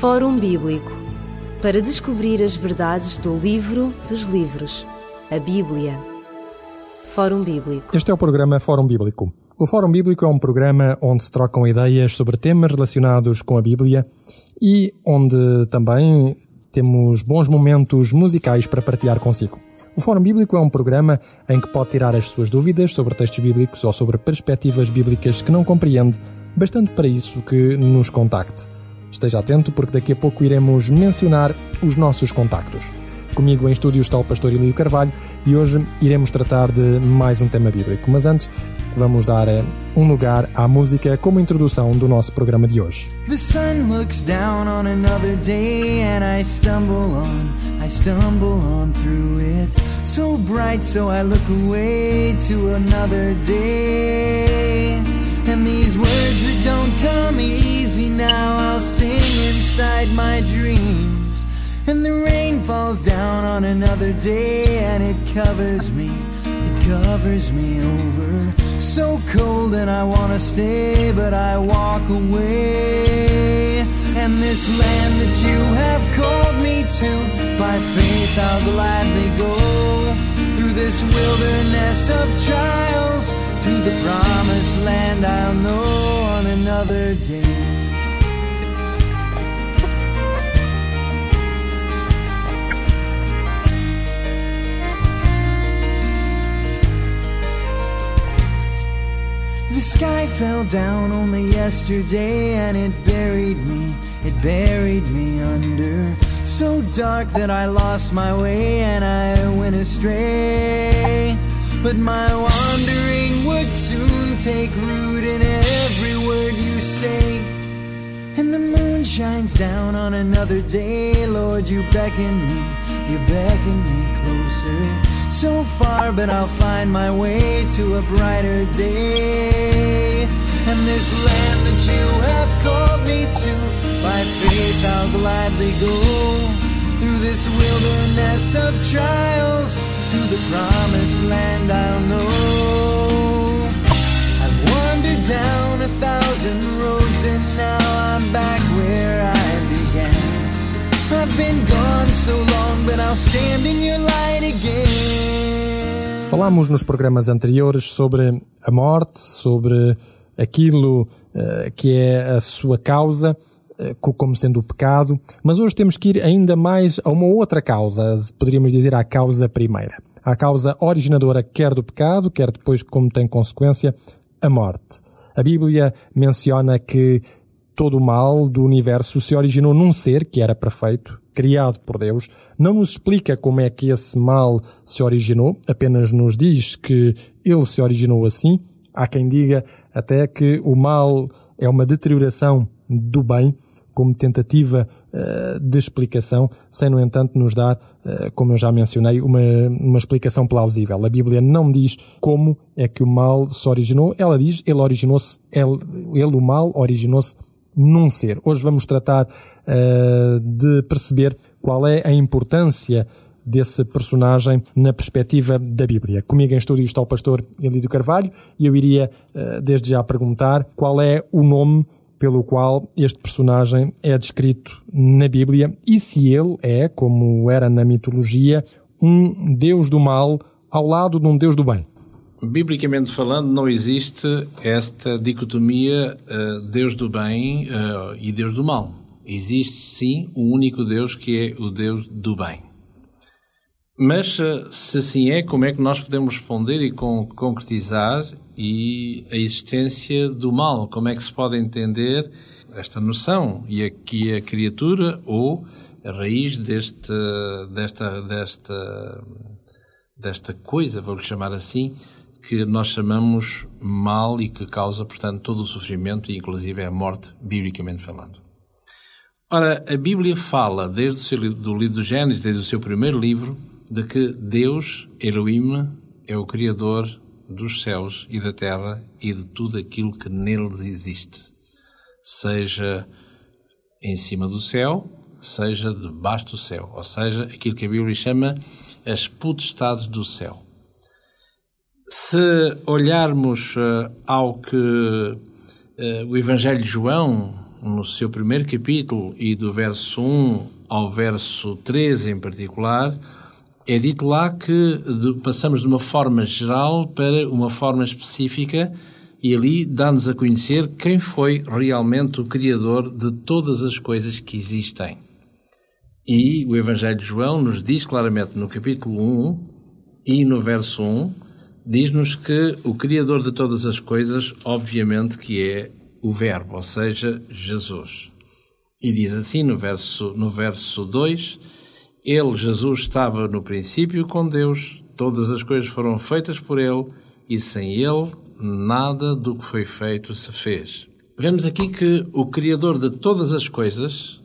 Fórum Bíblico para descobrir as verdades do livro dos livros, a Bíblia. Fórum Bíblico. Este é o programa Fórum Bíblico. O Fórum Bíblico é um programa onde se trocam ideias sobre temas relacionados com a Bíblia e onde também temos bons momentos musicais para partilhar consigo. O Fórum Bíblico é um programa em que pode tirar as suas dúvidas sobre textos bíblicos ou sobre perspectivas bíblicas que não compreende, bastante para isso que nos contacte. Esteja atento porque daqui a pouco iremos mencionar os nossos contactos. Comigo em estúdio está o pastor Elio Carvalho e hoje iremos tratar de mais um tema bíblico. Mas antes, vamos dar eh, um lugar à música como introdução do nosso programa de hoje. The sun looks down on another day and I stumble on, I stumble on through it. So bright, so I look away to another day. And these words that don't come easy now, I'll sing inside my dreams. And the rain falls down on another day and it covers me, it covers me over. So cold and I wanna stay, but I walk away. And this land that you have called me to, by faith I'll gladly go through this wilderness of trials to the promised land I'll know on another day. The sky fell down only yesterday and it buried me, it buried me under. So dark that I lost my way and I went astray. But my wandering would soon take root in every word you say. And the moon shines down on another day. Lord, you beckon me, you beckon me closer. So far, but I'll find my way to a brighter day. And this land that you have called me to, by faith I'll gladly go through this wilderness of trials to the promised land I'll know. I've wandered down a thousand roads and now I'm back where I began. I've been gone so long, but I'll stand in your light again. Falámos nos programas anteriores sobre a morte, sobre aquilo uh, que é a sua causa, como sendo o pecado, mas hoje temos que ir ainda mais a uma outra causa, poderíamos dizer a causa primeira. A causa originadora quer do pecado, quer depois como tem consequência a morte. A Bíblia menciona que todo o mal do universo se originou num ser que era perfeito, criado por Deus. Não nos explica como é que esse mal se originou, apenas nos diz que ele se originou assim. Há quem diga até que o mal é uma deterioração do bem, como tentativa uh, de explicação, sem, no entanto, nos dar, uh, como eu já mencionei, uma, uma explicação plausível. A Bíblia não diz como é que o mal se originou, ela diz, ele originou-se, ele, ele, o mal, originou-se num ser. Hoje vamos tratar uh, de perceber qual é a importância desse personagem na perspectiva da Bíblia. Comigo em estúdio está o pastor Elídio Carvalho e eu iria desde já perguntar qual é o nome pelo qual este personagem é descrito na Bíblia e se ele é, como era na mitologia, um Deus do mal ao lado de um Deus do bem. Biblicamente falando, não existe esta dicotomia uh, Deus do bem uh, e Deus do mal. Existe sim um único Deus que é o Deus do bem. Mas uh, se assim é, como é que nós podemos responder e con concretizar e a existência do mal? Como é que se pode entender esta noção e aqui a criatura ou a raiz deste, desta, desta, desta coisa, vou-lhe chamar assim, que nós chamamos mal e que causa, portanto, todo o sofrimento e inclusive a morte, biblicamente falando. Ora, a Bíblia fala, desde o seu, do livro do Gênesis, desde o seu primeiro livro, de que Deus, Elohim, é o Criador dos céus e da terra e de tudo aquilo que neles existe. Seja em cima do céu, seja debaixo do céu. Ou seja, aquilo que a Bíblia chama as potestades do céu. Se olharmos uh, ao que uh, o Evangelho de João no seu primeiro capítulo e do verso 1 ao verso 13 em particular, é dito lá que de, passamos de uma forma geral para uma forma específica e ali dá-nos a conhecer quem foi realmente o Criador de todas as coisas que existem. E o Evangelho de João nos diz claramente no capítulo 1 e no verso 1, diz-nos que o Criador de todas as coisas, obviamente, que é o Verbo, ou seja, Jesus. E diz assim no verso, no verso 2: Ele, Jesus, estava no princípio com Deus, todas as coisas foram feitas por Ele, e sem Ele nada do que foi feito se fez. Vemos aqui que o Criador de todas as coisas,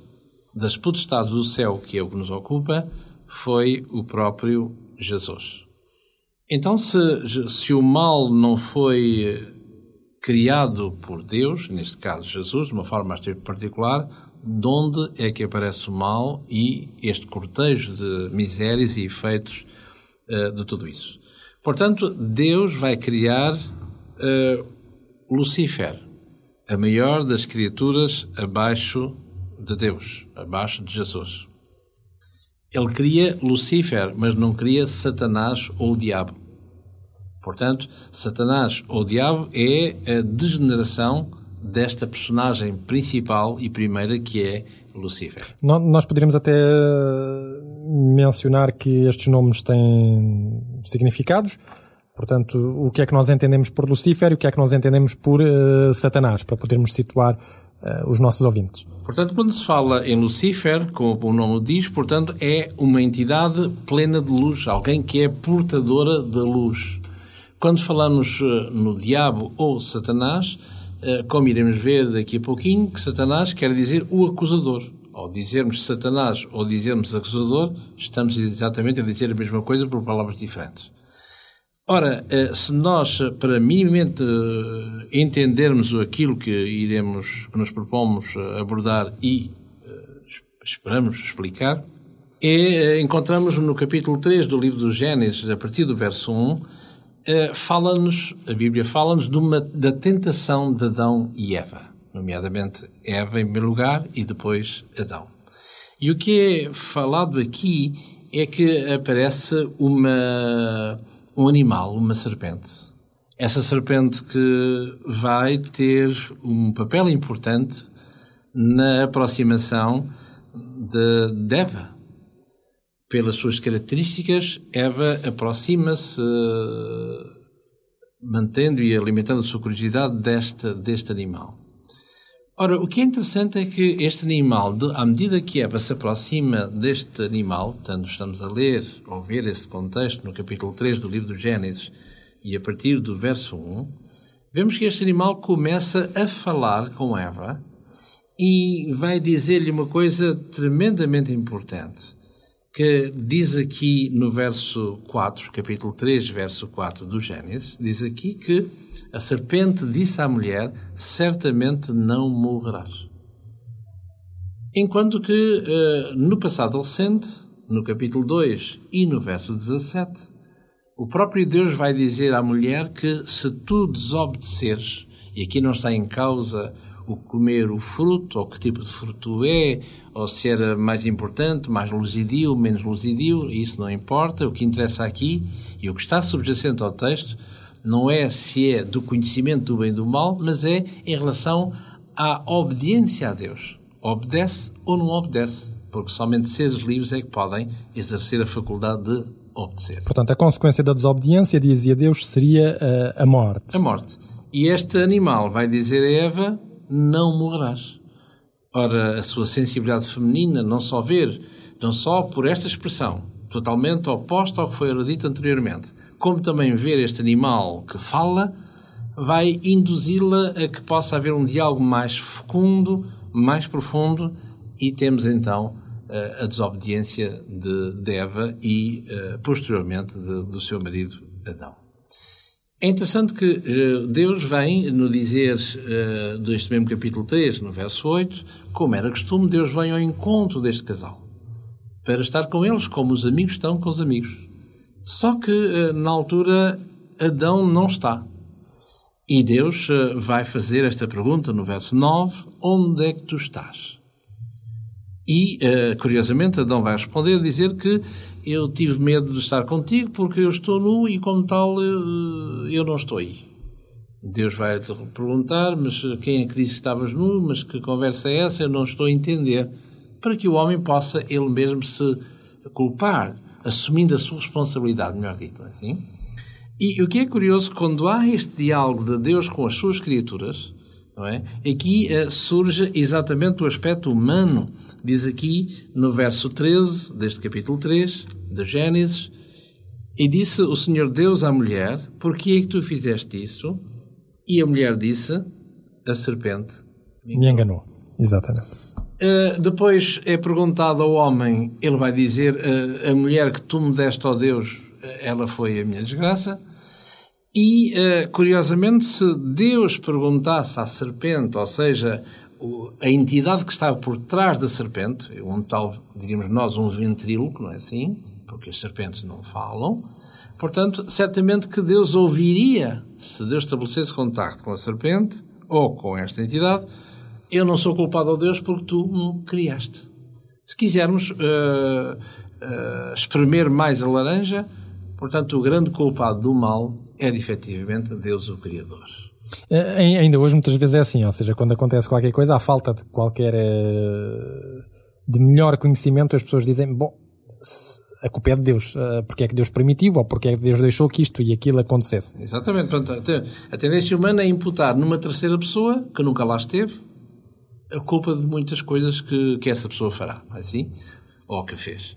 das potestades do céu, que é o que nos ocupa, foi o próprio Jesus. Então, se, se o mal não foi criado por Deus, neste caso Jesus, de uma forma particular, de onde é que aparece o mal e este cortejo de misérias e efeitos uh, de tudo isso. Portanto, Deus vai criar uh, Lucifer, a maior das criaturas abaixo de Deus, abaixo de Jesus. Ele cria Lucifer, mas não cria Satanás ou o diabo. Portanto, Satanás ou o diabo é a degeneração desta personagem principal e primeira que é Lucifer. Nós poderíamos até mencionar que estes nomes têm significados. Portanto, o que é que nós entendemos por Lucifer e o que é que nós entendemos por uh, Satanás, para podermos situar uh, os nossos ouvintes. Portanto, quando se fala em Lucifer, como o nome diz, portanto, é uma entidade plena de luz, alguém que é portadora da luz. Quando falamos uh, no diabo ou Satanás, eh, como iremos ver daqui a pouquinho, que Satanás quer dizer o acusador. Ao dizermos Satanás ou dizermos acusador, estamos exatamente a dizer a mesma coisa por palavras diferentes. Ora, eh, se nós, para minimamente eh, entendermos aquilo que iremos, que nos propomos abordar e esperamos explicar, é, encontramos no capítulo 3 do livro do Gênesis, a partir do verso 1, eh, fala-nos, a Bíblia fala-nos da tentação de Adão e Eva, nomeadamente Eva em primeiro lugar e depois Adão. E o que é falado aqui é que aparece uma, um animal, uma serpente. Essa serpente que vai ter um papel importante na aproximação de, de Eva pelas suas características, Eva aproxima-se, mantendo e alimentando a sua curiosidade deste, deste animal. Ora, o que é interessante é que este animal, à medida que Eva se aproxima deste animal, portanto, estamos a ler ou ver esse contexto no capítulo 3 do livro do Gênesis e a partir do verso 1, vemos que este animal começa a falar com Eva e vai dizer-lhe uma coisa tremendamente importante que diz aqui no verso 4, capítulo 3, verso 4 do Gênesis, diz aqui que a serpente disse à mulher: Certamente não morrerás. Enquanto que eh, no passado recente, no capítulo 2 e no verso 17, o próprio Deus vai dizer à mulher que se tu desobedeceres, e aqui não está em causa o comer o fruto, ou que tipo de fruto é, ou se era mais importante, mais luzidio, menos luzidio, isso não importa. O que interessa aqui, e o que está subjacente ao texto, não é se é do conhecimento do bem e do mal, mas é em relação à obediência a Deus. Obedece ou não obedece, porque somente seres livres é que podem exercer a faculdade de obedecer. Portanto, a consequência da desobediência, dizia Deus, seria uh, a morte. A morte. E este animal vai dizer a Eva: não morrerás. Ora, a sua sensibilidade feminina, não só ver, não só por esta expressão, totalmente oposta ao que foi dito anteriormente, como também ver este animal que fala, vai induzi-la a que possa haver um diálogo mais fecundo, mais profundo, e temos então a desobediência de Eva e, eh, posteriormente, do seu marido Adão. É interessante que eh, Deus vem no dizer uh, deste mesmo capítulo 3, no verso 8, como era costume, Deus vem ao encontro deste casal para estar com eles como os amigos estão com os amigos. Só que uh, na altura Adão não está. E Deus eh, vai fazer esta pergunta no verso 9: Onde é que tu estás? E, uh, curiosamente, Adão vai responder, dizer que eu tive medo de estar contigo porque eu estou nu e, como tal, uh, eu não estou aí. Deus vai te perguntar, mas quem é que disse que estavas nu? Mas que conversa é essa? Eu não estou a entender. Para que o homem possa ele mesmo se culpar, assumindo a sua responsabilidade, melhor dito, é assim? E o que é curioso, quando há este diálogo de Deus com as suas criaturas, é? Aqui uh, surge exatamente o aspecto humano. Diz aqui no verso 13 deste capítulo 3 de Gênesis: E disse o Senhor Deus à mulher: Por que é que tu fizeste isso? E a mulher disse: A serpente me enganou. Me enganou. Exatamente. Uh, depois é perguntado ao homem, ele vai dizer: uh, A mulher que tu me deste, ó Deus, ela foi a minha desgraça. E, uh, curiosamente, se Deus perguntasse à serpente, ou seja, a entidade que estava por trás da serpente, um tal, diríamos nós, um ventríloco, não é assim? Porque as serpentes não falam. Portanto, certamente que Deus ouviria, se Deus estabelecesse contacto com a serpente ou com esta entidade, eu não sou culpado ao Deus porque tu me criaste. Se quisermos uh, uh, espremer mais a laranja, portanto, o grande culpado do mal era efetivamente Deus o Criador. É, ainda hoje muitas vezes é assim, ou seja, quando acontece qualquer coisa, à falta de qualquer eh, de melhor conhecimento, as pessoas dizem, bom, a culpa é de Deus, eh, porque é que Deus permitiu ou porque é que Deus deixou que isto e aquilo acontecesse. Exatamente, portanto, a tendência humana é imputar numa terceira pessoa, que nunca lá esteve, a culpa de muitas coisas que, que essa pessoa fará, é assim? Ou que fez.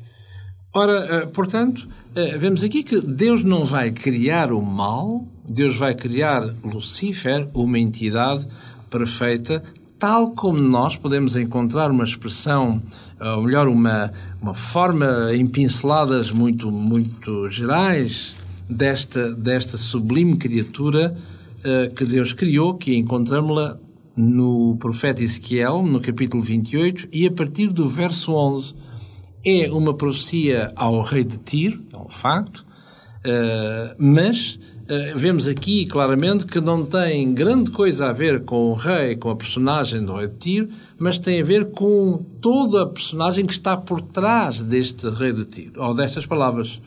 Ora, eh, portanto, eh, vemos aqui que Deus não vai criar o mal, Deus vai criar Lucifer, uma entidade perfeita, tal como nós podemos encontrar uma expressão, ou melhor, uma, uma forma em pinceladas muito, muito gerais desta, desta sublime criatura uh, que Deus criou, que encontramos-la no profeta Ezequiel, no capítulo 28, e a partir do verso 11 é uma profecia ao rei de Tiro, é um facto, eh, mas eh, vemos aqui claramente que não tem grande coisa a ver com o rei, com a personagem do rei de Tiro, mas tem a ver com toda a personagem que está por trás deste rei de Tiro, ou destas palavras.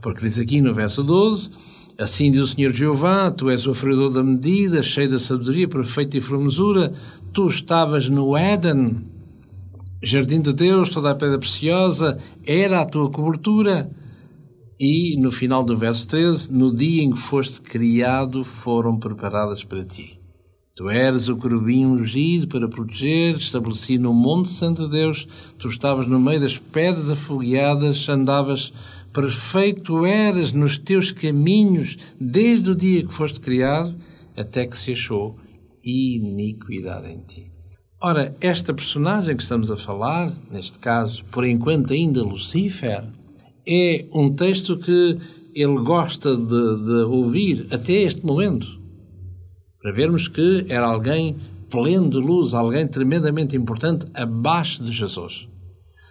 Porque diz aqui no verso 12: Assim diz o Senhor Jeová, tu és o oferidor da medida, cheio da sabedoria, perfeito e formosura, tu estavas no Éden, Jardim de Deus, toda a pedra preciosa, era a tua cobertura. E no final do verso 13, no dia em que foste criado, foram preparadas para ti. Tu eras o querubim ungido para proteger, estabeleci no Monte Santo de Deus, tu estavas no meio das pedras afogueadas, andavas perfeito eras nos teus caminhos, desde o dia que foste criado, até que se achou iniquidade em ti. Ora, esta personagem que estamos a falar, neste caso, por enquanto ainda Lucifer, é um texto que ele gosta de, de ouvir até este momento, para vermos que era alguém pleno de luz, alguém tremendamente importante abaixo de Jesus.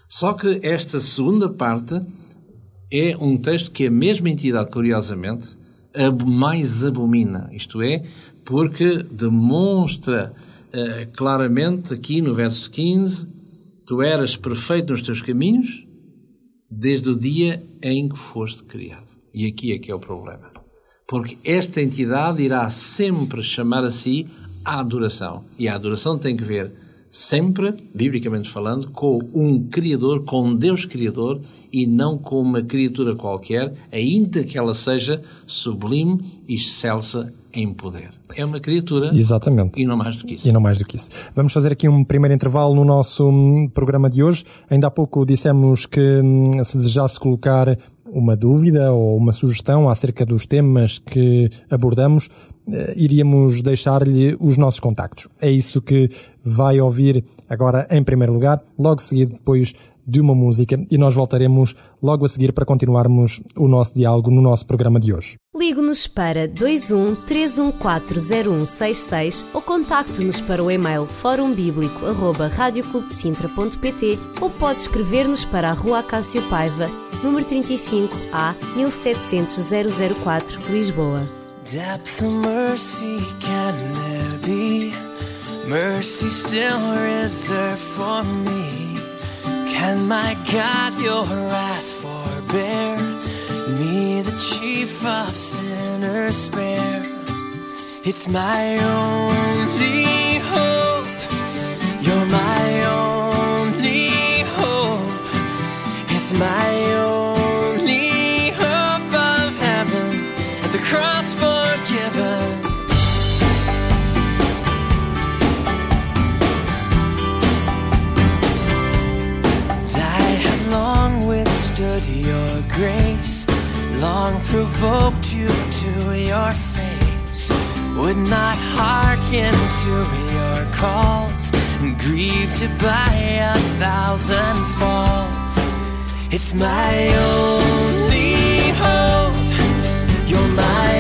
Só que esta segunda parte é um texto que a mesma entidade, curiosamente, mais abomina. Isto é, porque demonstra uh, claramente aqui no verso 15: Tu eras perfeito nos teus caminhos desde o dia em que foste criado. E aqui é que é o problema. Porque esta entidade irá sempre chamar a si a adoração. E a adoração tem que ver sempre, biblicamente falando, com um Criador, com um Deus Criador e não com uma criatura qualquer, ainda que ela seja sublime e excelsa em poder. É uma criatura. Exatamente. E não mais do que isso. E não mais do que isso. Vamos fazer aqui um primeiro intervalo no nosso hum, programa de hoje. Ainda há pouco dissemos que hum, se desejasse colocar uma dúvida ou uma sugestão acerca dos temas que abordamos, iríamos deixar-lhe os nossos contactos. É isso que vai ouvir agora em primeiro lugar, logo seguido depois de uma música e nós voltaremos logo a seguir para continuarmos o nosso diálogo no nosso programa de hoje. Ligue-nos para 21 3140166 ou contacte-nos para o e-mail forumbíblico.radioclubdecintra.pt ou pode escrever-nos para a Rua Cássio Paiva, número 35 A 1700 004, Lisboa. Depth of mercy can there be? Mercy still reserved for me. Can my God your wrath forbear? Me, the chief of sinners, spare. It's my only hope. Long provoked you to your face. Would not hearken to your calls, grieved by a thousand falls. It's my only hope. You're my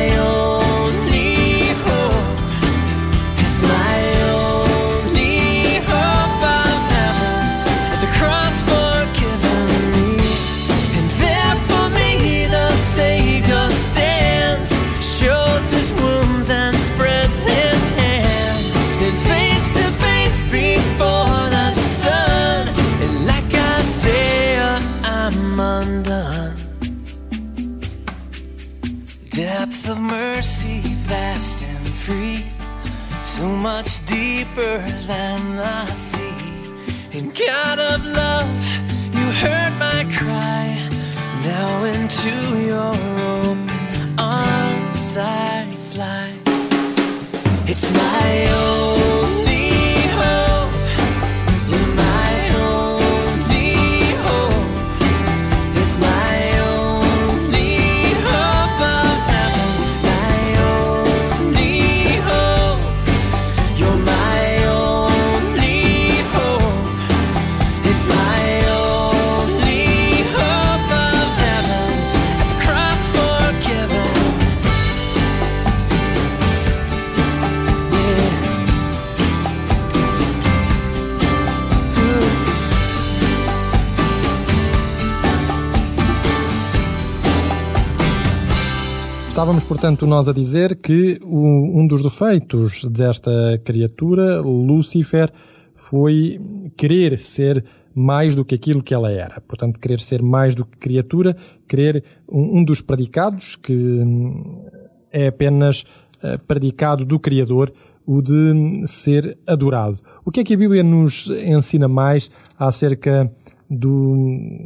portanto, nós a dizer que um dos defeitos desta criatura, Lúcifer, foi querer ser mais do que aquilo que ela era. Portanto, querer ser mais do que criatura, querer um, um dos predicados que hum, é apenas eh, predicado do Criador, o de hum, ser adorado. O que é que a Bíblia nos ensina mais acerca do,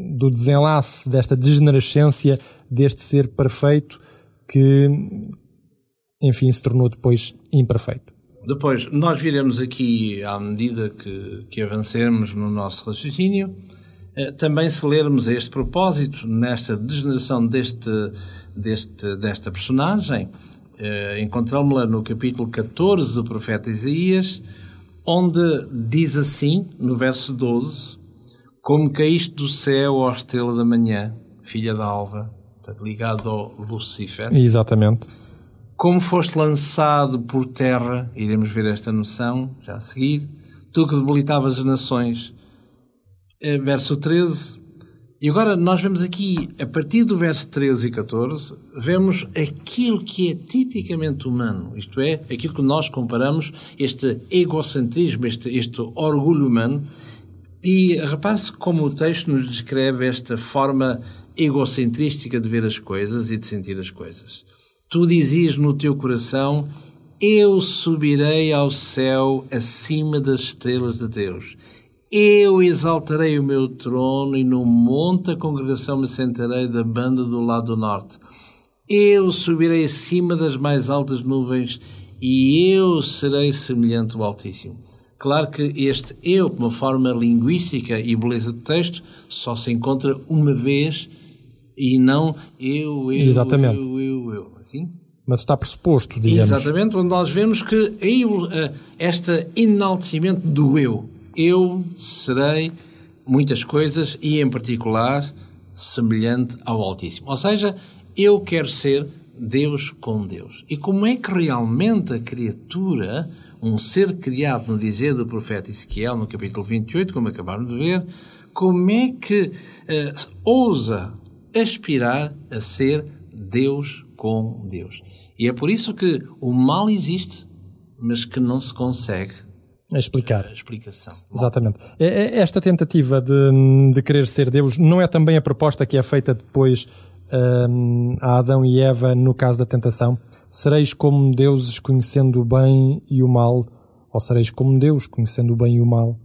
do desenlace desta degenerescência deste ser perfeito que, enfim, se tornou depois imperfeito? Depois, nós viremos aqui, à medida que, que avancemos no nosso raciocínio, eh, também se lermos a este propósito, nesta degeneração deste, deste, desta personagem, eh, encontramos-la no capítulo 14 do profeta Isaías, onde diz assim, no verso 12, como caíste do céu, ó estrela da manhã, filha da alva, ligado ao Lucifer, Exatamente. como foste lançado por terra, iremos ver esta noção já a seguir, tu que debilitavas as nações. Eh, Verso 13. E agora nós vemos aqui, a partir do verso 13 e 14, vemos aquilo que é tipicamente humano, isto é, aquilo que nós comparamos, este egocentrismo, este, este orgulho humano. E repare-se como o texto nos descreve esta forma egocentrística de ver as coisas e de sentir as coisas. Tu dizias no teu coração: Eu subirei ao céu acima das estrelas de Deus. Eu exaltarei o meu trono e no monte da congregação me sentarei da banda do lado norte. Eu subirei acima das mais altas nuvens e eu serei semelhante ao Altíssimo. Claro que este eu, de uma forma linguística e beleza de texto, só se encontra uma vez e não eu, eu, Exatamente. eu, eu, eu. Assim? Mas está pressuposto, digamos. Exatamente, onde nós vemos que aí, eh, este enaltecimento do eu. Eu serei muitas coisas e, em particular, semelhante ao Altíssimo. Ou seja, eu quero ser Deus com Deus. E como é que realmente a criatura, um ser criado no dizer do profeta Ezequiel, no capítulo 28, como acabaram de ver, como é que eh, ousa aspirar a ser Deus com Deus? E é por isso que o mal existe, mas que não se consegue A explicar. a explicação. Exatamente. É- é- Esta tentativa de, de querer ser Deus não é também a proposta que é feita depois hum, a Adão e Eva no caso da tentação? Sereis como deuses conhecendo o bem e o mal, ou sereis como Deus conhecendo o bem e o mal?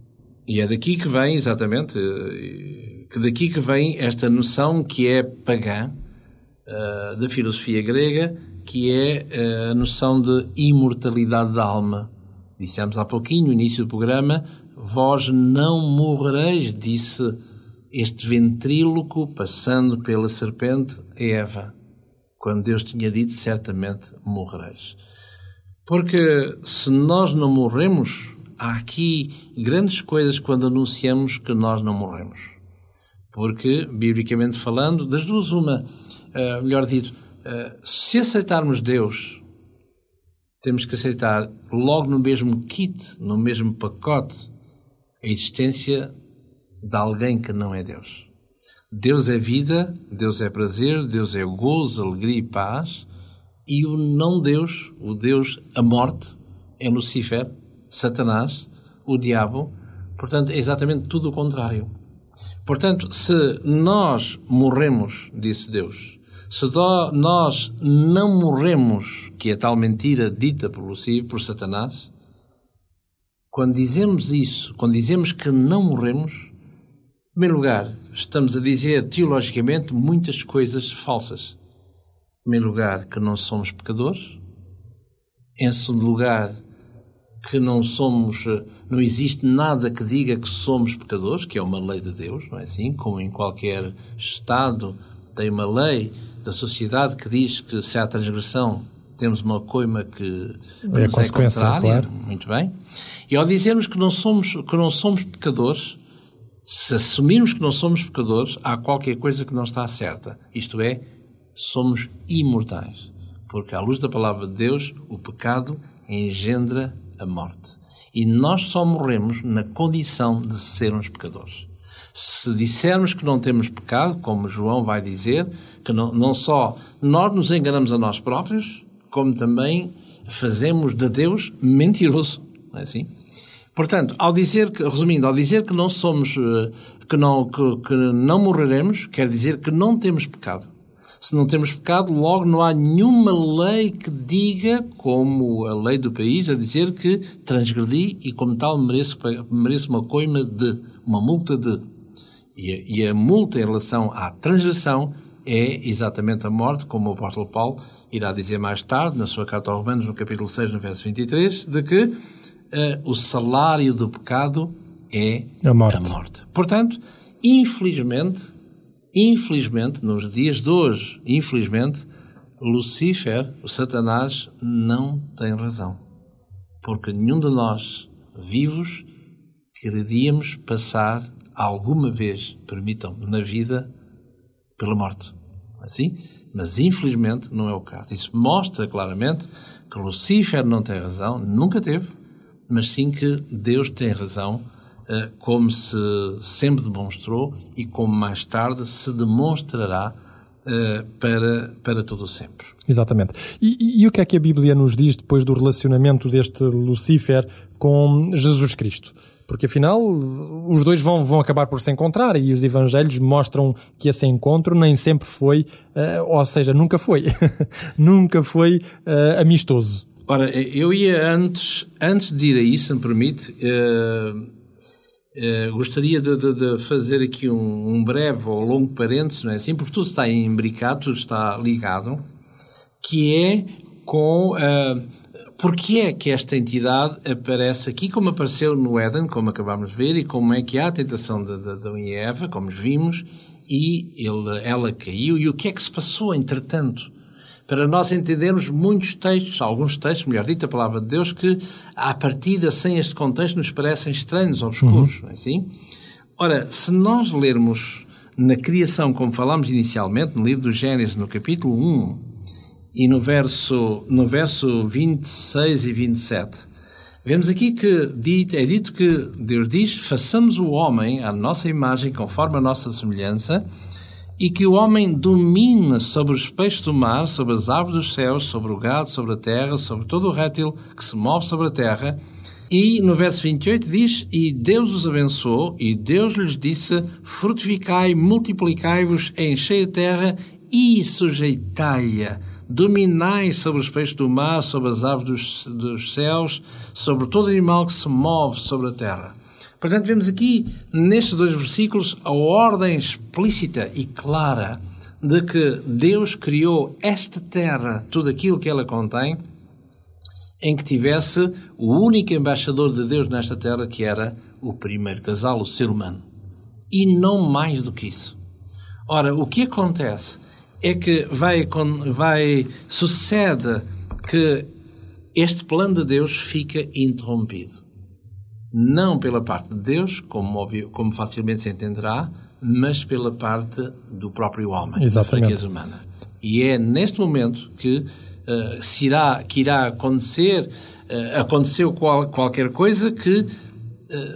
E é daqui que vem, exatamente, eh, que daqui que vem esta noção que é pagã eh, da filosofia grega, que é eh, a noção de imortalidade da alma. Dissemos há pouquinho, no início do programa, vós não morrereis, disse este ventríloco passando pela serpente Eva, quando Deus tinha dito certamente morrereis. Porque se nós não morremos, há aqui grandes coisas quando anunciamos que nós não morremos. Porque, biblicamente falando, das duas, uma, ah, melhor dito, ah, se aceitarmos Deus, temos que aceitar logo no mesmo kit, no mesmo pacote, a existência de alguém que não é Deus. Deus é vida, Deus é prazer, Deus é gozo, alegria e paz, e o não Deus, o Deus, a morte, é Lucifer, Satanás, o diabo. Portanto, é exatamente tudo o contrário. Portanto, se nós morremos, disse Deus, se nós não morremos, que é tal mentira dita por Lucifer, por Satanás, quando dizemos isso, quando dizemos que não morremos, em primeiro lugar, estamos a dizer teologicamente muitas coisas falsas. Em primeiro lugar, que não somos pecadores. Em segundo lugar, que não somos, eh, não existe nada que diga que somos pecadores, que é uma lei de Deus, não é assim? Como em qualquer Estado tem uma lei da sociedade que diz que se há transgressão temos uma coima que É a consequência, contrária. claro. Muito bem. E ao dizermos que não somos, que não somos pecadores, se assumirmos que não somos pecadores, há qualquer coisa que não está certa. Isto é, somos imortais. Porque, à luz da palavra de Deus, o pecado engendra a morte. E nós só morremos na condição de sermos pecadores. Se dissermos que não temos pecado, como João vai dizer, que não, não só nós nos enganamos a nós próprios, como também fazemos de Deus mentiroso. Não é assim? Portanto, ao dizer que, resumindo, ao dizer que não somos, eh, que não, que, que não morreremos, quer dizer que não temos pecado. Se não temos pecado, logo não há nenhuma lei que diga, como a lei do país, a dizer que transgredi e, como tal, mereço, mereço uma coima de, uma multa de. E a, e a multa em relação à transgressão é exatamente a morte, como o apóstolo Paulo irá dizer mais tarde, na sua carta aos Romanos, no capítulo 6, no verso 23, de que eh, o salário do pecado é A morte. Portanto, infelizmente, infelizmente, nos dias de hoje, infelizmente, Lucifer, o Satanás, não tem razão. Porque nenhum de nós, vivos, quereríamos passar alguma vez, permitam-me, na vida, pela morte. Assim? Mas infelizmente não é o caso. Isso mostra claramente que Lucifer não tem razão, nunca teve, mas sim que Deus tem razão, como se sempre demonstrou e como mais tarde se demonstrará eh, para, para todo o sempre. Exatamente. E, e- e o que é que a Bíblia nos diz depois do relacionamento deste Lucifer com Jesus Cristo? Porque afinal os dois vão, vão acabar por se encontrar e os evangelhos mostram que esse encontro nem sempre foi, eh, ou seja, nunca foi, nunca foi eh, amistoso. Ora, eu ia antes, antes de ir a isso, se me permite, eh, eh, gostaria de, de- de fazer aqui um, um breve ou longo parênteses, não é assim? Porque tudo está imbricado, tudo está ligado, que é com. Uh, porque é que esta entidade aparece aqui, como apareceu no Éden, como acabámos de ver, e como é que há a tentação de Adão e Eva, como vimos, e ele, ela caiu, e o que é que se passou entretanto? Para nós entendermos muitos textos, alguns textos, melhor dito, a palavra de Deus, que à partida, sem este contexto, nos parecem estranhos, obscuros, não é assim? Ora, se nós lermos na criação, como falámos inicialmente, no livro do Gênesis, no capítulo 1, e no verso, no verso 26 e 27, vemos aqui que é dito que Deus diz, façamos o homem à nossa imagem, conforme a nossa semelhança, e que o homem domine sobre os peixes do mar, sobre as aves dos céus, sobre o gado, sobre a terra, sobre todo o réptil que se move sobre a terra. E no verso 28 diz: E Deus os abençoou, e Deus lhes disse: Frutificai, multiplicai-vos, enchei a terra e sujeitai-a. Dominai sobre os peixes do mar, sobre as aves dos, dos céus, sobre todo animal que se move sobre a terra. Portanto, vemos aqui, nestes dois versículos, a ordem explícita e clara de que Deus criou esta terra, tudo aquilo que ela contém, em que tivesse o único embaixador de Deus nesta terra, que era o primeiro casal, o ser humano. E não mais do que isso. Ora, o que acontece é que vai, vai sucede que este plano de Deus fica interrompido. Não pela parte de Deus, como, óbvio, como facilmente se entenderá, mas pela parte do próprio homem, Exatamente. da fraqueza humana. E é neste momento que uh, se irá, que irá acontecer, uh, aconteceu qual, qualquer coisa que uh,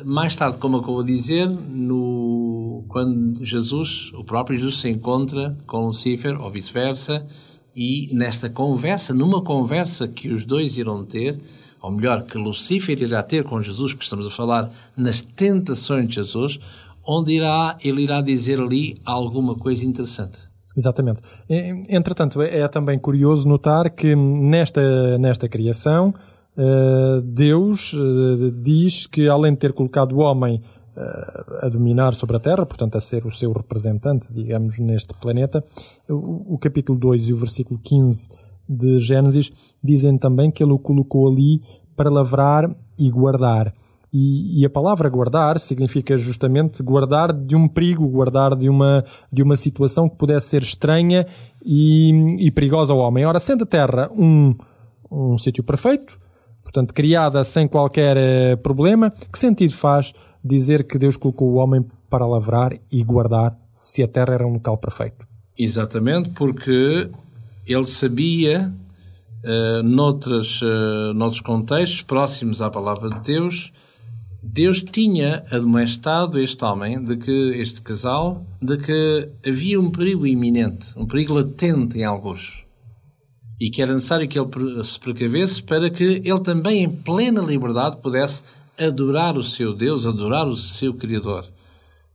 mais tarde, como acabou de dizer, no, quando Jesus, o próprio Jesus, se encontra com Lucifer, ou vice-versa, e nesta conversa, numa conversa que os dois irão ter, ou melhor, que Lucifer irá ter com Jesus, que estamos a falar nas tentações de Jesus, onde irá, ele irá dizer ali alguma coisa interessante. Exatamente. Entretanto, é, é também curioso notar que nesta, nesta criação, eh, Deus eh, diz que, além de ter colocado o homem a dominar sobre a Terra, portanto, a ser o seu representante, digamos, neste planeta, o, o capítulo 2 e o versículo 15 de Gênesis dizem também que ele o colocou ali para lavrar e guardar. E, e, a palavra guardar significa justamente guardar de um perigo, guardar de uma, de uma situação que pudesse ser estranha e, e perigosa ao homem. Ora, sendo a Terra um, um sítio perfeito, portanto, criada sem qualquer eh, problema, que sentido faz dizer que Deus colocou o homem para lavrar e guardar se a Terra era um local perfeito? Exatamente, porque ele sabia, uh, noutros, uh, noutros contextos próximos à palavra de Deus, Deus tinha admoestado este homem, de que este casal, de que havia um perigo iminente, um perigo latente em alguns. E que era necessário que ele se precavesse para que ele também, em plena liberdade, pudesse adorar o seu Deus, adorar o seu Criador.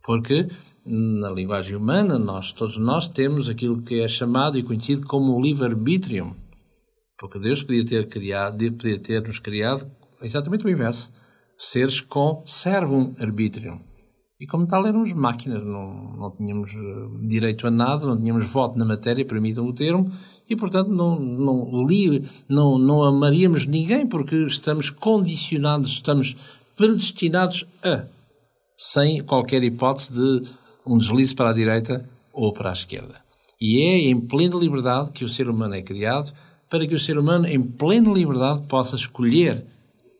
Porque na linguagem humana, nós, todos nós temos aquilo que é chamado e conhecido como o livre-arbítrio. Porque Deus podia ter criado, podia ter nos criado exatamente o inverso. Seres com servum arbítrio. E como tal éramos máquinas, não, não tínhamos eh, direito a nada, não tínhamos voto na matéria, permitam o termo, e portanto não, não, li, não, não amaríamos ninguém porque estamos condicionados, estamos predestinados a, sem qualquer hipótese de um deslize para a direita ou para a esquerda. E é em plena liberdade que o ser humano é criado, para que o ser humano, em plena liberdade, possa escolher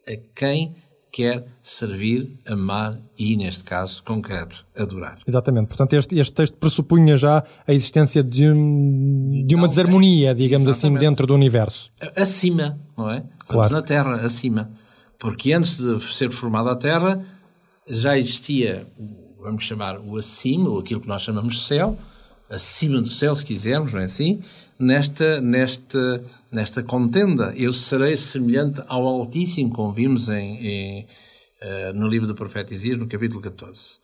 a quem quer servir, amar e, neste caso concreto, adorar. Exatamente. Portanto, este, este texto pressupunha já a existência de, de uma não, desarmonia, digamos assim, exatamente. assim, dentro do universo. Acima, não é? Estamos claro. na Terra, acima. Porque antes de ser formada a Terra, já existia vamos chamar o acima, ou aquilo que nós chamamos de céu, acima do céu, se quisermos, não é assim? Nesta, nesta, nesta contenda, eu serei semelhante ao Altíssimo, como vimos em, em uh, no livro do profeta Isaías, no capítulo 14.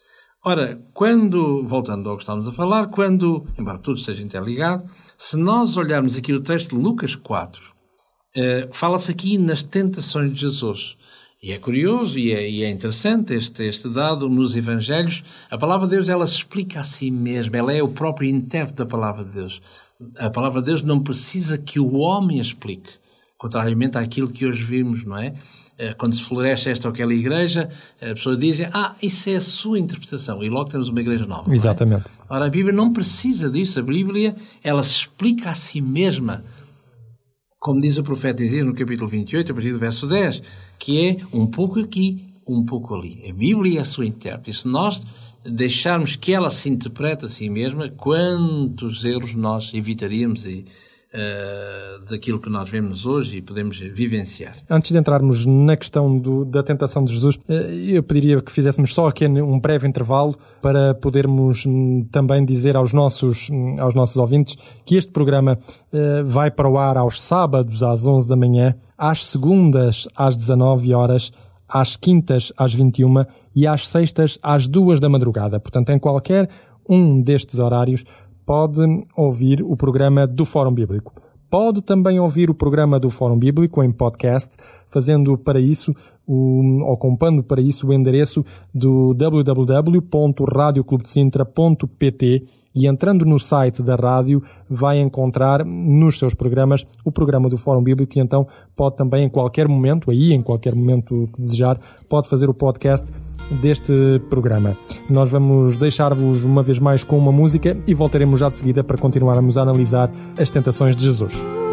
Ora, quando, voltando ao que estamos a falar, quando, embora tudo esteja interligado, se nós olharmos aqui o texto de Lucas 4, uh, eh, fala-se aqui nas tentações de Jesus. E é curioso e é, e é, interessante este, este dado nos Evangelhos. A palavra de Deus, ela se explica a si mesma. Ela é o próprio intérprete da palavra de Deus. A palavra de Deus não precisa que o homem a explique. Contrariamente àquilo que hoje vimos, não é? Eh, quando se floresce esta ou aquela igreja, a pessoa diz, ah, isso é a sua interpretação. E logo temos uma igreja nova. É? Exatamente. É? Ora, a Bíblia não precisa disso. A Bíblia, ela se explica a si mesma. Como diz o profeta Isaías no capítulo 28, a partir do verso 10 que é um pouco aqui, um pouco ali. A Bíblia é a sua intérprete. E se nós deixarmos que ela se interprete a si mesma, quantos erros nós evitaríamos e uh, daquilo que nós vemos hoje e podemos vivenciar. Antes de entrarmos na questão do, da tentação de Jesus, uh, eu pediria que fizéssemos só aqui um breve intervalo para podermos um, também dizer aos nossos, um, aos nossos ouvintes que este programa uh, vai para o ar aos sábados às 11 da manhã, às segundas às 19 horas, às quintas às 21 e às sextas às 2 da madrugada. Portanto, em qualquer um destes horários pode ouvir o programa do Fórum Bíblico. Pode também ouvir o programa do Fórum Bíblico em podcast, fazendo para isso, o, ou comprando para isso o endereço do www.radioclubdecintra.pt e entrando no site da rádio vai encontrar nos seus programas o programa do Fórum Bíblico e então pode também em qualquer momento, aí em qualquer momento que desejar, pode fazer o podcast deste programa. Nós vamos deixar-vos uma vez mais com uma música e voltaremos já de seguida para continuarmos a analisar as tentações de Jesus.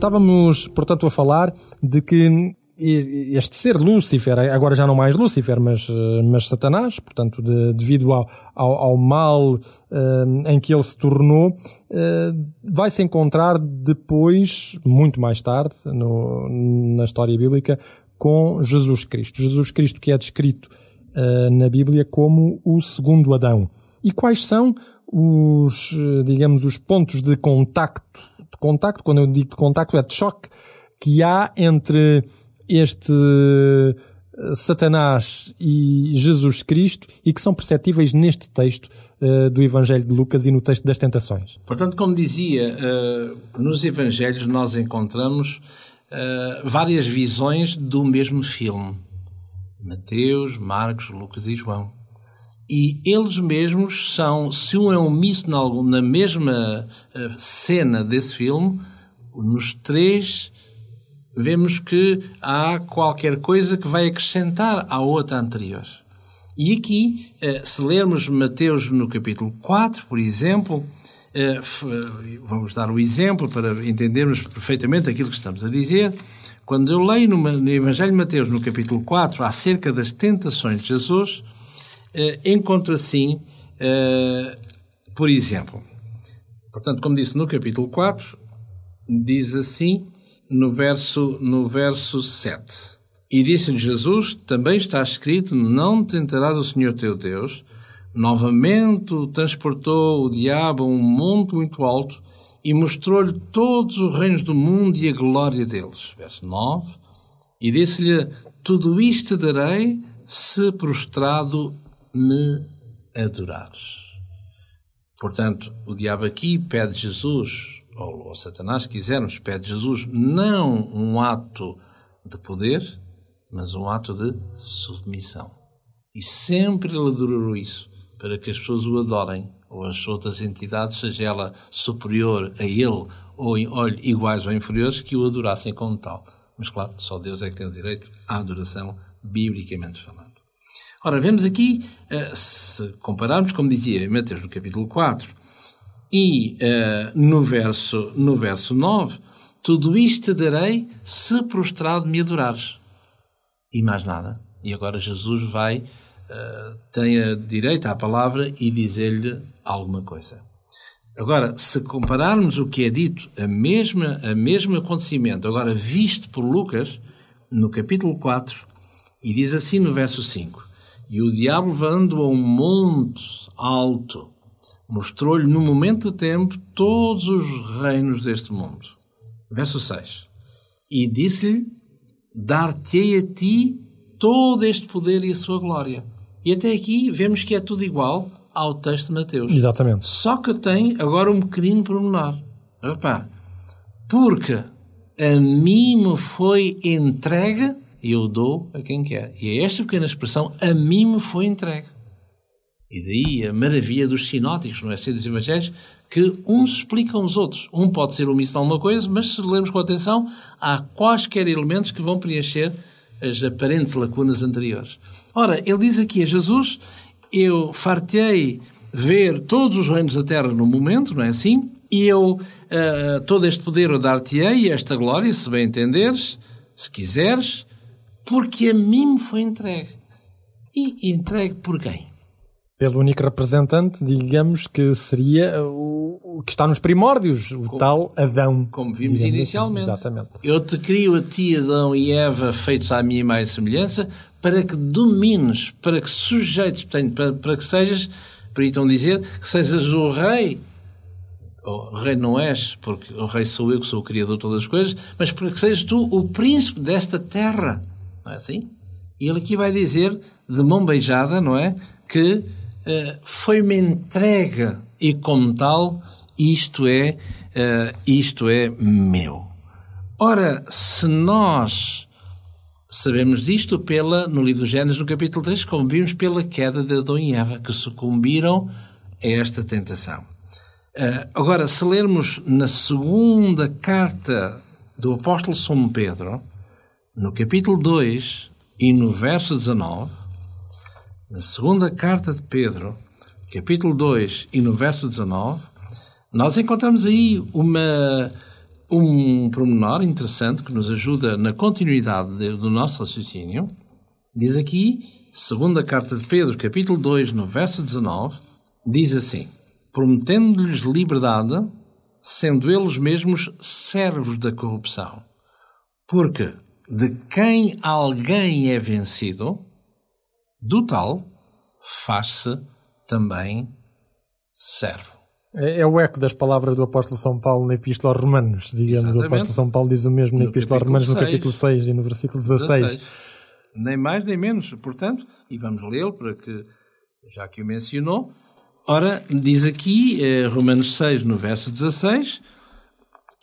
Estávamos, portanto, a falar de que este ser Lúcifer, agora já não mais Lúcifer, mas, eh, mas Satanás, portanto, de- devido ao, ao, ao mal eh, em que ele se tornou, eh, vai se encontrar depois, muito mais tarde, no- na história bíblica, com Jesus Cristo. Jesus Cristo que é descrito na Bíblia como o segundo Adão. E quais são os, digamos, os pontos de contacto, de contacto, quando eu digo de contacto é de choque, que há entre este eh, Satanás e Jesus Cristo e que são perceptíveis neste texto eh, do Evangelho de Lucas e no texto das tentações. Portanto, como dizia, eh, nos Evangelhos nós encontramos eh, várias visões do mesmo filme. Mateus, Marcos, Lucas e João. E eles mesmos são, se um é omisso algum- na mesma eh, cena desse filme, nos três vemos que há qualquer coisa que vai acrescentar à outra anterior. E aqui, eh, se lermos Mateus no capítulo 4, por exemplo, eh, vamos dar o exemplo para entendermos perfeitamente aquilo que estamos a dizer. Quando eu leio no Evangelho de Mateus, no capítulo 4, acerca das tentações de Jesus, eh, encontro assim, eh, por exemplo, portanto, como disse no capítulo 4, diz assim no verso, no verso 7. E disse-lhe Jesus, também está escrito, não tentarás o Senhor teu Deus. Novamente transportou o diabo a um monte muito alto e mostrou-lhe todos os reinos do mundo e a glória deles. Verso 9. E disse-lhe, tudo isto darei se prostrado me adorares. Portanto, o diabo aqui pede Jesus, ou, Satanás, se quisermos, pede Jesus não um ato de poder, mas um ato de submissão. E sempre ele adorou isso, para que as pessoas o adorem, ou as outras entidades, seja ela superior a ele, ou ou iguais ou inferiores, que o adorassem como tal. Mas claro, só Deus é que tem o direito à adoração, biblicamente falando. Ora, vemos aqui, eh, se compararmos, como dizia Mateus no capítulo 4, e eh, no, verso, no verso 9, tudo isto te darei se prostrado me adorares. E mais nada. E agora Jesus vai, eh, tem a direito à palavra e dizer-lhe alguma coisa. Agora, se compararmos o que é dito, a mesma, a mesmo acontecimento, agora visto por Lucas, no capítulo 4, e diz assim no verso 5: E o diabo, levando a um monte alto, mostrou-lhe no momento do tempo todos os reinos deste mundo. Verso 6: E disse-lhe: Dar-te-ei a ti todo este poder e a sua glória. E até aqui vemos que é tudo igual ao texto de Mateus. Exatamente. Só que tem agora um pequenino pormenor. Repare, porque a mim me foi entregue e eu dou a quem quer. E é esta pequena expressão, a mim me foi entregue. E daí a maravilha dos sinóticos, não é? Ser dos evangelhos, que uns explicam os outros. Um pode ser omisso de alguma coisa, mas se lermos com atenção, há quaisquer elementos que vão preencher as aparentes lacunas anteriores. Ora, ele diz aqui a Jesus: Eu fartei ver todos os reinos da terra no momento, não é assim? E eu, uh, todo este poder eu dar-te-ei, esta glória, se bem entenderes, se quiseres, porque a mim me foi entregue. E entregue por quem? Pelo único representante, digamos que seria o, o que está nos primórdios, o Como- tal Adão. Como vimos assim. inicialmente. Exatamente. Eu te crio a ti, Adão e Eva, feitos à minha e semelhança, para que domines, para que sujeites, portanto, para, para que sejas, permitam dizer, que sejas o rei. O rei não és, porque o rei sou eu que sou o criador de todas as coisas, mas para que sejas tu o príncipe desta terra. Não é assim? E ele aqui vai dizer, de mão beijada, não é? Que eh, foi-me entregue e, como tal, isto é, eh, isto é meu. Ora, se nós sabemos disto pela, no livro do Gênesis, no capítulo 3, como vimos pela queda de Adão e Eva, que sucumbiram a esta tentação. Ah, agora, se lermos na segunda carta do apóstolo São Pedro, no capítulo 2 e no verso 19, na segunda carta de Pedro, capítulo 2 e no verso 19, nós encontramos aí uma, um pormenor interessante que nos ajuda na continuidade de- do nosso raciocínio. Diz aqui, segunda carta de Pedro, capítulo 2, no verso 19, diz assim: Prometendo-lhes liberdade, sendo eles mesmos servos da corrupção. Porque de quem alguém é vencido, do tal faz-se também servo. É, é o eco das palavras do apóstolo São Paulo na Epístola aos Romanos. Digamos, o Exatamente. apóstolo São Paulo diz o mesmo na No Epístola aos Romanos, no seis. capítulo 6 e no versículo 16. 16. Nem mais nem menos, portanto, e vamos lê-lo para que, já que o mencionou. Ora, diz aqui, eh, Romanos 6, no verso 16,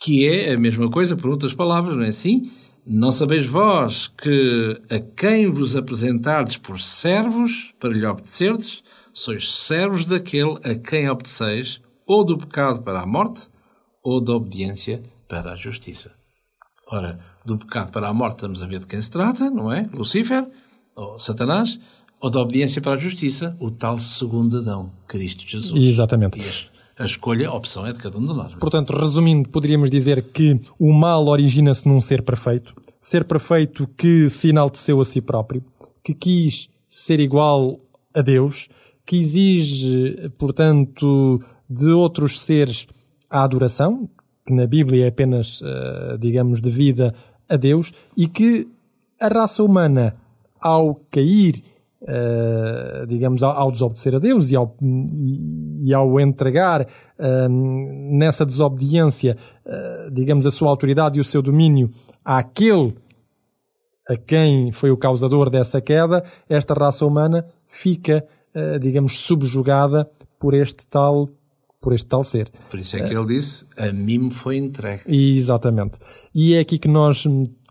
que é a mesma coisa, por outras palavras, não é assim? Não sabeis vós que a quem vos apresentardes por servos, para lhe obedecerdes, sois servos daquele a quem obedeceis, ou do pecado para a morte, ou da obediência para a justiça. Ora, do pecado para a morte estamos a ver de quem se trata, não é? Lucifer, ou Satanás, ou da obediência para a justiça, o tal segundo Adão, Cristo Jesus. Exatamente. A, a escolha, a opção é de cada um de nós. Portanto, resumindo, poderíamos dizer que o mal origina-se num ser perfeito, ser perfeito que se enalteceu a si próprio, que quis ser igual a Deus, que exige, portanto, de outros seres a adoração, que na Bíblia é apenas, eh, digamos, devida a Deus, e que a raça humana, ao cair eh, digamos, ao, ao desobedecer a Deus e ao, e, e ao entregar eh, nessa desobediência, eh, digamos, a sua autoridade e o seu domínio àquele a quem foi o causador dessa queda, esta raça humana fica, eh, digamos, subjugada por este tal, por este tal ser. Por isso é que ele disse, a mim me foi entregue. Exatamente. E é aqui que nós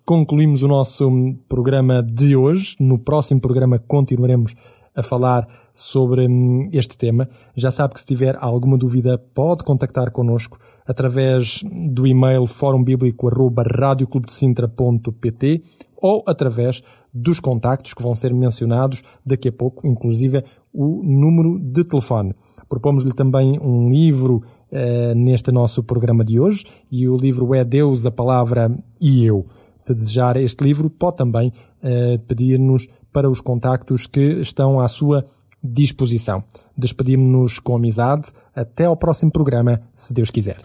concluímos o nosso programa de hoje. No próximo programa continuaremos a falar sobre hum, este tema. Já sabe que se tiver alguma dúvida pode contactar connosco através do e-mail fórumbiblico.radioclubdecintra.pt ou através dos contactos que vão ser mencionados daqui a pouco, inclusive o número de telefone. Propomos-lhe também um livro eh, neste nosso programa de hoje e o livro é Deus, a Palavra e Eu. Se desejar este livro, pode também eh, pedir-nos para os contactos que estão à sua disposição. Despedimos-nos com amizade. Até ao próximo programa, se Deus quiser.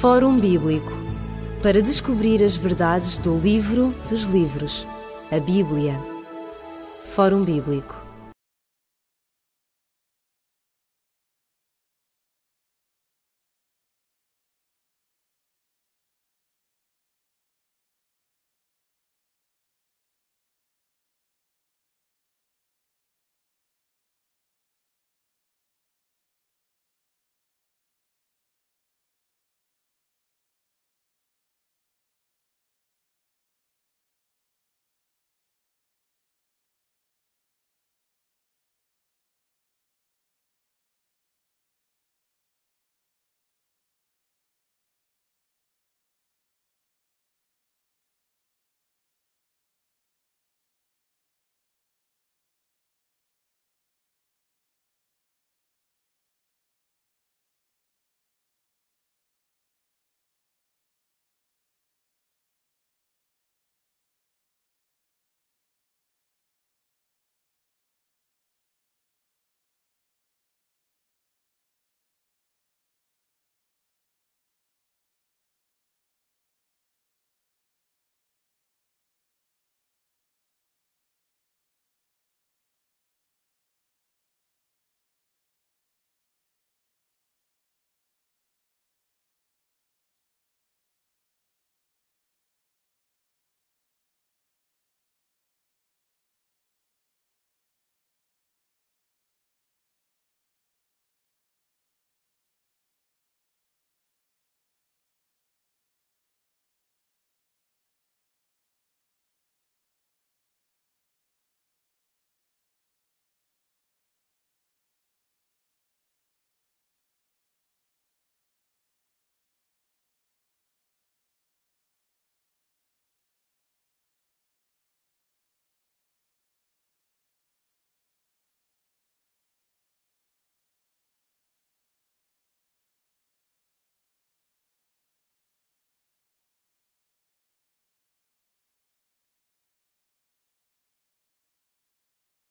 Fórum Bíblico para descobrir as verdades do livro dos livros, a Bíblia. Fórum Bíblico